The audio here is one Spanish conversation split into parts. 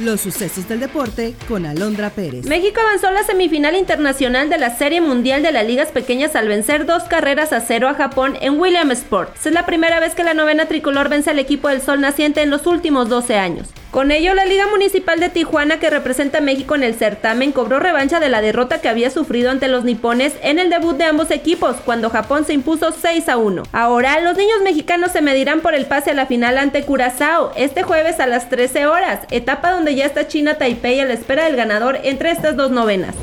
Los sucesos del deporte con Alondra Pérez. México avanzó a la semifinal internacional de la Serie Mundial de las Ligas Pequeñas al vencer dos carreras a cero a Japón en Williamsport. Es la primera vez que la novena tricolor vence al equipo del Sol Naciente en los últimos 12 años. Con ello, la Liga Municipal de Tijuana, que representa a México en el certamen, cobró revancha de la derrota que había sufrido ante los nipones en el debut de ambos equipos, cuando Japón se impuso 6 a 1. Ahora, los niños mexicanos se medirán por el pase a la final ante Curazao, este jueves a las 13 horas, etapa donde ya está China Taipei a la espera del ganador entre estas dos novenas.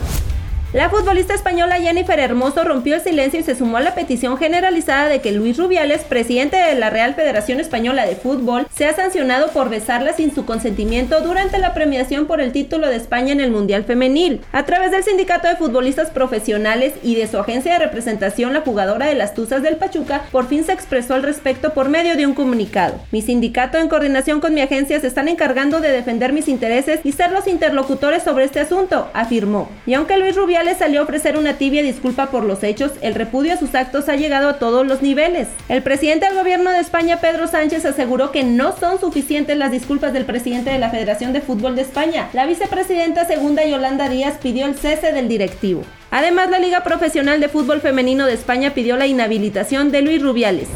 La futbolista española Jennifer Hermoso rompió el silencio y se sumó a la petición generalizada de que Luis Rubiales, presidente de la Real Federación Española de Fútbol, sea sancionado por besarla sin su consentimiento durante la premiación por el título de España en el Mundial Femenil. A través del Sindicato de Futbolistas Profesionales y de su agencia de representación, la jugadora de las Tuzas del Pachuca por fin se expresó al respecto por medio de un comunicado. Mi sindicato, en coordinación con mi agencia, se están encargando de defender mis intereses y ser los interlocutores sobre este asunto, afirmó. Y aunque Luis Rubiales le salió a ofrecer una tibia disculpa por los hechos, el repudio a sus actos ha llegado a todos los niveles. El presidente del gobierno de España, Pedro Sánchez, aseguró que no son suficientes las disculpas del presidente de la Federación de Fútbol de España. La vicepresidenta segunda Yolanda Díaz pidió el cese del directivo. Además, la Liga Profesional de Fútbol Femenino de España pidió la inhabilitación de Luis Rubiales.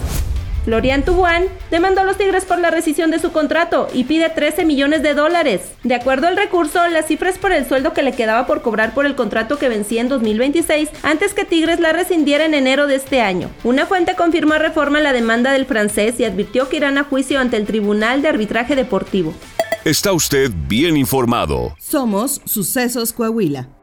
Florian Tubuán demandó a los Tigres por la rescisión de su contrato y pide 13 millones de dólares. De acuerdo al recurso, las cifras por el sueldo que le quedaba por cobrar por el contrato que vencía en 2026 antes que Tigres la rescindiera en enero de este año. Una fuente confirmó a Reforma la demanda del francés y advirtió que irán a juicio ante el Tribunal de Arbitraje Deportivo. Está usted bien informado. Somos Sucesos Coahuila.